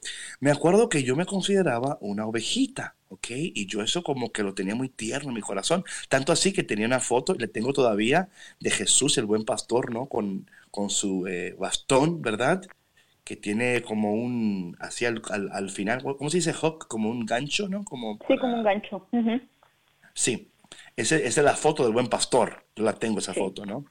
Me acuerdo que yo me consideraba una ovejita, ¿ok? Y yo eso como que lo tenía muy tierno en mi corazón, tanto así que tenía una foto, y le tengo todavía, de Jesús, el buen pastor, ¿no? Con, con su eh, bastón, ¿verdad? Que tiene como un, así al, al, final, ¿cómo se dice hook? Como un gancho, ¿no? Como sí, como un gancho. Sí, esa es la foto del buen pastor, yo la tengo esa foto, ¿no?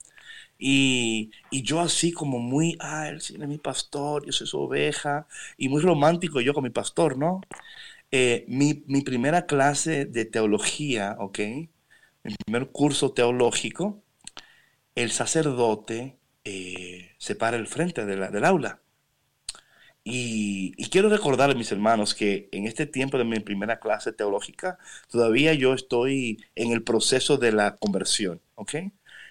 Y, y, yo así como muy, ah, él es mi pastor, yo soy su oveja, y muy romántico yo con mi pastor, ¿no? Eh, mi, mi, primera clase de teología, ¿ok? Mi primer curso teológico, el sacerdote eh, se para el frente de la, del aula. Y, y, quiero recordar a mis hermanos que en este tiempo de mi primera clase teológica, todavía yo estoy en el proceso de la conversión, ¿ok?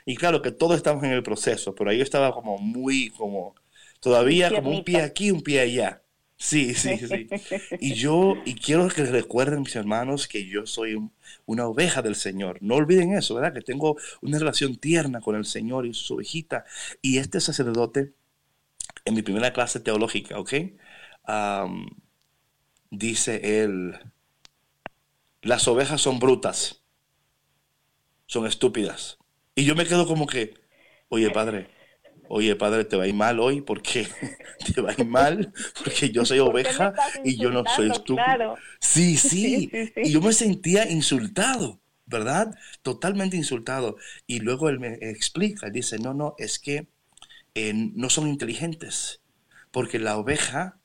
Y claro que todos estamos en el proceso, pero ahí yo estaba como muy, como, todavía como un pie aquí, un pie allá. Sí, sí, sí. Y yo, y quiero que recuerden mis hermanos que yo soy una oveja del Señor. No olviden eso, ¿verdad? Que tengo una relación tierna con el Señor y su ovejita. Y este sacerdote, en mi primera clase teológica, ¿ok? dice él, las ovejas son brutas, son estúpidas. Y yo me quedo como que, oye, padre, oye, padre, te va a ir mal hoy porque te va a ir mal porque yo soy oveja y yo no soy estúpido. Sí, sí, Y yo me sentía insultado, ¿verdad? Totalmente insultado. Y luego él me explica, dice, no, no, es que eh, no son inteligentes porque la oveja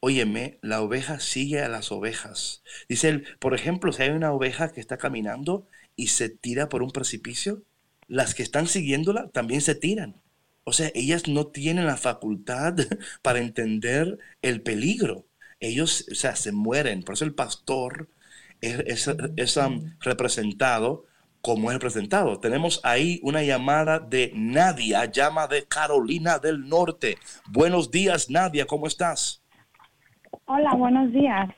Óyeme, la oveja sigue a las ovejas. Dice él, por ejemplo, si hay una oveja que está caminando y se tira por un precipicio, las que están siguiéndola también se tiran. O sea, ellas no tienen la facultad para entender el peligro. Ellos, o sea, se mueren. Por eso el pastor es, um, representado como es representado. Tenemos ahí una llamada de Nadia, llama de Carolina del Norte. Buenos días, Nadia, ¿cómo estás? Hola, buenos días.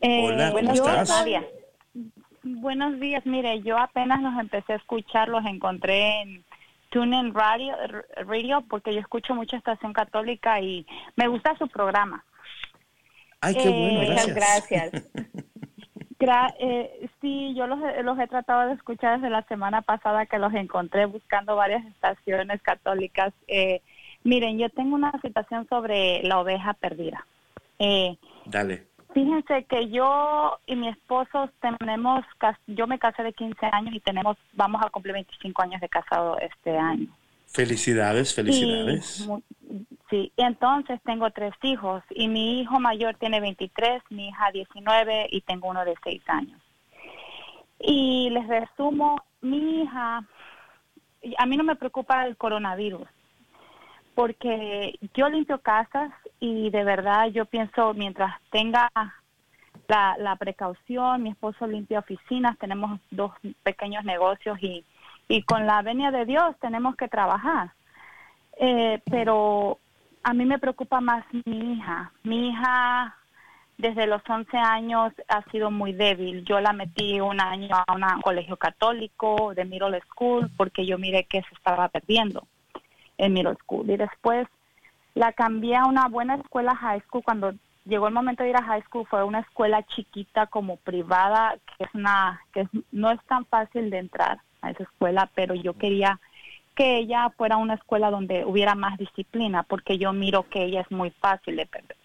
Hola, ¿cómo estás? Nadia. Buenos días, mire, yo apenas los empecé a escuchar, los encontré en TuneIn Radio, Radio porque yo escucho mucha estación católica y me gusta su programa. Ay, qué bueno, eh, Muchas gracias. eh, sí, yo los, los, he tratado de escuchar desde la semana pasada que los encontré buscando varias estaciones católicas. Eh, miren, yo tengo una situación sobre la oveja perdida. Eh, Dale. Fíjense que yo y mi esposo tenemos, yo me casé de 15 años y tenemos, vamos a cumplir 25 años de casado este año. Felicidades, felicidades. sí, entonces tengo tres hijos y mi hijo mayor tiene 23, mi hija 19 y tengo uno de 6 años. Y les resumo, mi hija, a mí no me preocupa el coronavirus, porque yo limpio casas y de verdad yo pienso mientras tenga la, precaución, mi esposo limpia oficinas, tenemos dos pequeños negocios y, y con la venia de Dios tenemos que trabajar. Eh, pero a mí me preocupa más mi hija. Mi hija desde los 11 años ha sido muy débil. Yo la metí un año a un colegio católico de middle school porque yo miré que se estaba perdiendo en middle school. Y después la cambié a una buena escuela high school. Cuando llegó el momento de ir a high school fue una escuela chiquita como privada, que es una que no es tan fácil de entrar a esa escuela, pero yo quería que ella fuera una escuela donde hubiera más disciplina, porque yo miro que ella es muy fácil de perder.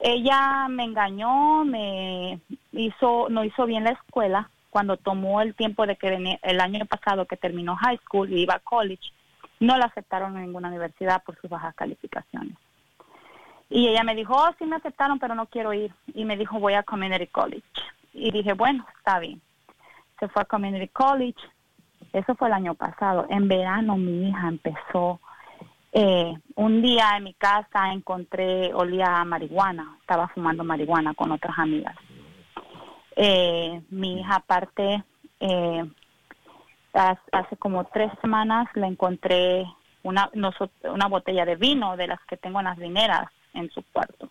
Ella me engañó, me hizo, no hizo bien la escuela. Cuando tomó el tiempo de que el año pasado que terminó high school y iba a college, no la aceptaron en ninguna universidad por sus bajas calificaciones. Y ella me dijo, oh, sí me aceptaron, pero no quiero ir. Y me dijo, voy a Community College. Y dije, bueno, está bien. Se fue a Community College. Eso fue el año pasado. En verano mi hija empezó. Eh, un día en mi casa encontré, olía a marihuana, estaba fumando marihuana con otras amigas. Eh, mi hija aparte, eh, hace, como tres semanas le encontré una, una botella de vino de las que tengo en las vineras en su cuarto.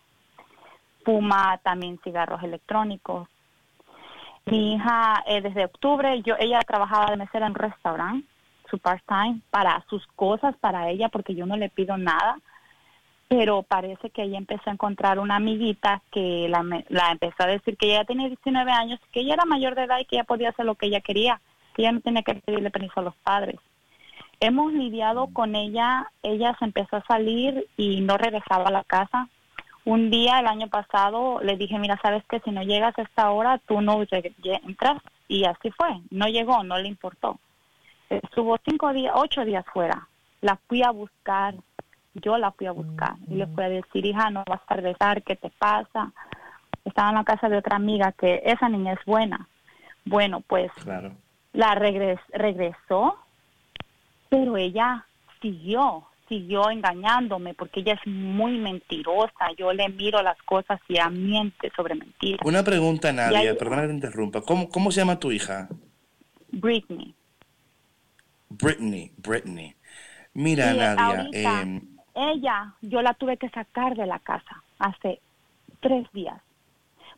Fuma también cigarros electrónicos. Mi hija, eh, desde octubre, yo ella trabajaba de mesera en un restaurante, su part-time, para sus cosas, para ella, porque yo no le pido nada. Pero parece que ella empezó a encontrar una amiguita que la, la empezó a decir que ella tenía 19 años, que ella era mayor de edad y que ella podía hacer lo que ella quería, que ella no tenía que pedirle permiso a los padres. Hemos lidiado con ella, ella se empezó a salir y no regresaba a la casa. Un día el año pasado le dije, mira, sabes que si no llegas a esta hora, tú no entras. Y así fue, no llegó, no le importó. Estuvo cinco días, ocho días fuera. La fui a buscar, yo la fui a buscar. Y le fui a decir, hija, no vas a regresar, ¿qué te pasa? Estaba en la casa de otra amiga que esa niña es buena. Bueno, pues Claro. La regres- regresó, pero ella siguió, siguió engañándome porque ella es muy mentirosa. Yo le miro las cosas y ella miente sobre mentiras. Una pregunta, Nadia, ahí- perdona que te interrumpa. ¿Cómo, ¿Cómo se llama tu hija? Britney. Brittany, Brittany. Mira, Nadia, ahorita, em, ella, yo la tuve que sacar de la casa hace tres días.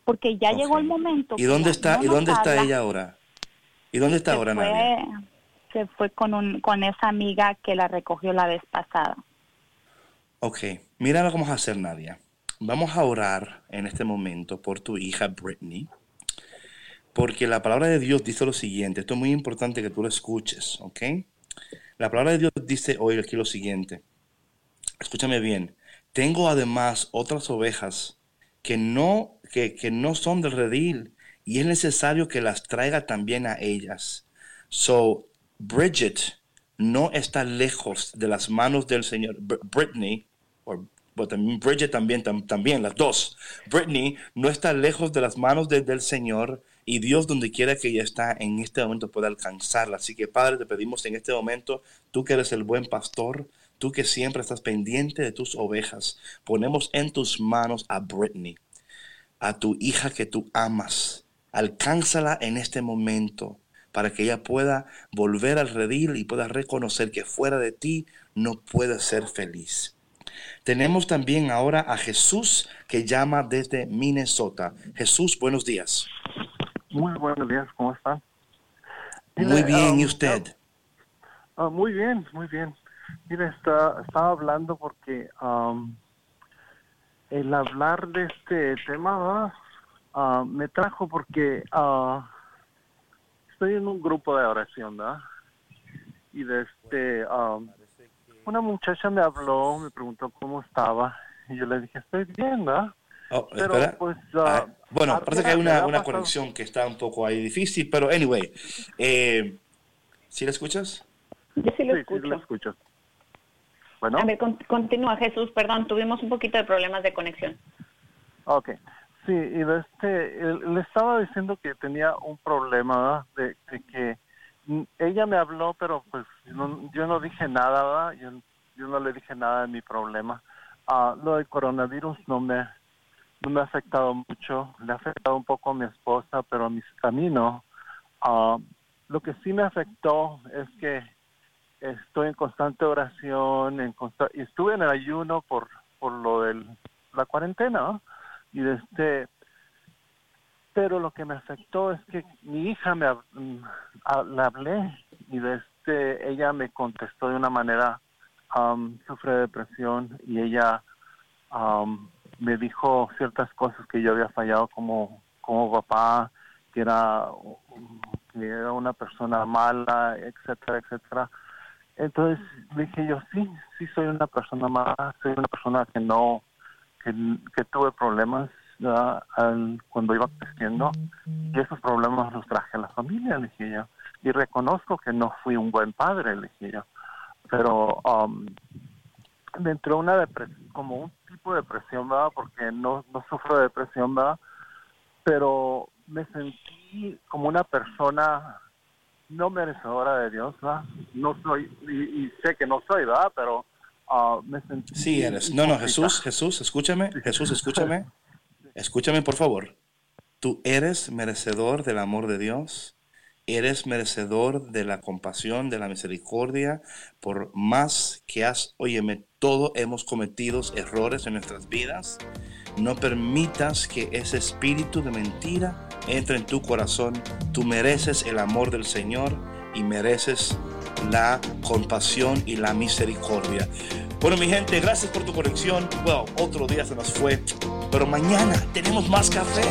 Porque ya llegó el momento. ¿y dónde está, no y dónde está habla. ella ahora? ¿Y dónde está se ahora, fue, Nadia? Se fue con, un, con esa amiga que la recogió la vez pasada. Ok, mira lo que vamos a hacer, Nadia. Vamos a orar en este momento por tu hija Brittany, porque la palabra de Dios dice lo siguiente. Esto es muy importante que tú lo escuches, ¿ok? La palabra de Dios dice hoy aquí lo siguiente. Escúchame bien. Tengo además otras ovejas que no, que, que no son del redil y es necesario que las traiga también a ellas. So, Bridget no está lejos de las manos del Señor. Br- Brittany, o Bridget también, tam- también, las dos. Brittany no está lejos de las manos de- del Señor y Dios donde quiera que ella está en este momento puede alcanzarla. Así que Padre, te pedimos en este momento, tú que eres el buen pastor, tú que siempre estás pendiente de tus ovejas, ponemos en tus manos a Brittany, a tu hija que tú amas. Alcánzala en este momento para que ella pueda volver al redil y pueda reconocer que fuera de ti no puede ser feliz. Tenemos también ahora a Jesús que llama desde Minnesota. Jesús, buenos días. Muy buenos días, ¿cómo están? Muy bien, ¿y um, usted? ah, muy bien, muy bien. Está, estaba hablando porque um, el hablar de este tema Ah, me trajo porque ah, estoy en un grupo de oración, ¿verdad? Y de este, um, una muchacha me habló, me preguntó cómo estaba, y yo le dije, estoy bien, ¿verdad? Oh, Pero, espera. pues, Ah, ah, bueno, ah, parece que hay una, una conexión que está un poco ahí difícil, pero anyway. Eh, ¿Sí la escuchas? Yo sí lo Sí, sí, escucho. lo escucho. Bueno. A ver, con- continúa Jesús, perdón, tuvimos un poquito de problemas de conexión. Ok, sí, y este, le estaba diciendo que tenía un problema. De, de que ella me habló, pero pues no- yo no dije nada, ¿verdad? Yo, yo no le dije nada de mi problema. Ah, lo del coronavirus no me, no me ha afectado mucho, le ha afectado un poco a mi esposa, pero a, mis, mí no. Ah, lo que sí me afectó es que estoy en constante oración, en consta- y estuve en el ayuno por, por lo de la cuarentena. Y este pero lo que me afectó es que mi hija me mm, la hablé y este ella me contestó de una manera am, sufre de depresión y ella am, me dijo ciertas cosas que yo había fallado como como papá que era que era una persona mala etcétera etcétera. Entonces dije yo sí sí soy una persona mala soy una persona que no que, tuve problemas cuando iba creciendo y esos problemas los traje a la familia, le dije yo. Y reconozco que no fui un buen padre, le dije yo. Pero um, me entró una depresión, como un tipo de depresión, ¿verdad? Porque no, no sufro de depresión, ¿verdad? Pero me sentí como una persona no merecedora de Dios, ¿verdad? No soy, y, sé que no soy, ¿verdad? Pero sentí... Sí eres. No, no, Jesús, Jesús, escúchame, Jesús, escúchame. Escúchame, por favor. Tú eres merecedor del amor de Dios. Eres merecedor de la compasión, de la misericordia, por más que has, óyeme, todos hemos cometido errores en nuestras vidas. No permitas que ese espíritu de mentira entre en tu corazón. Tú mereces el amor del Señor y mereces la compasión y la misericordia. Bueno, mi gente, gracias por tu conexión. Bueno, otro día se nos fue, pero mañana tenemos más café.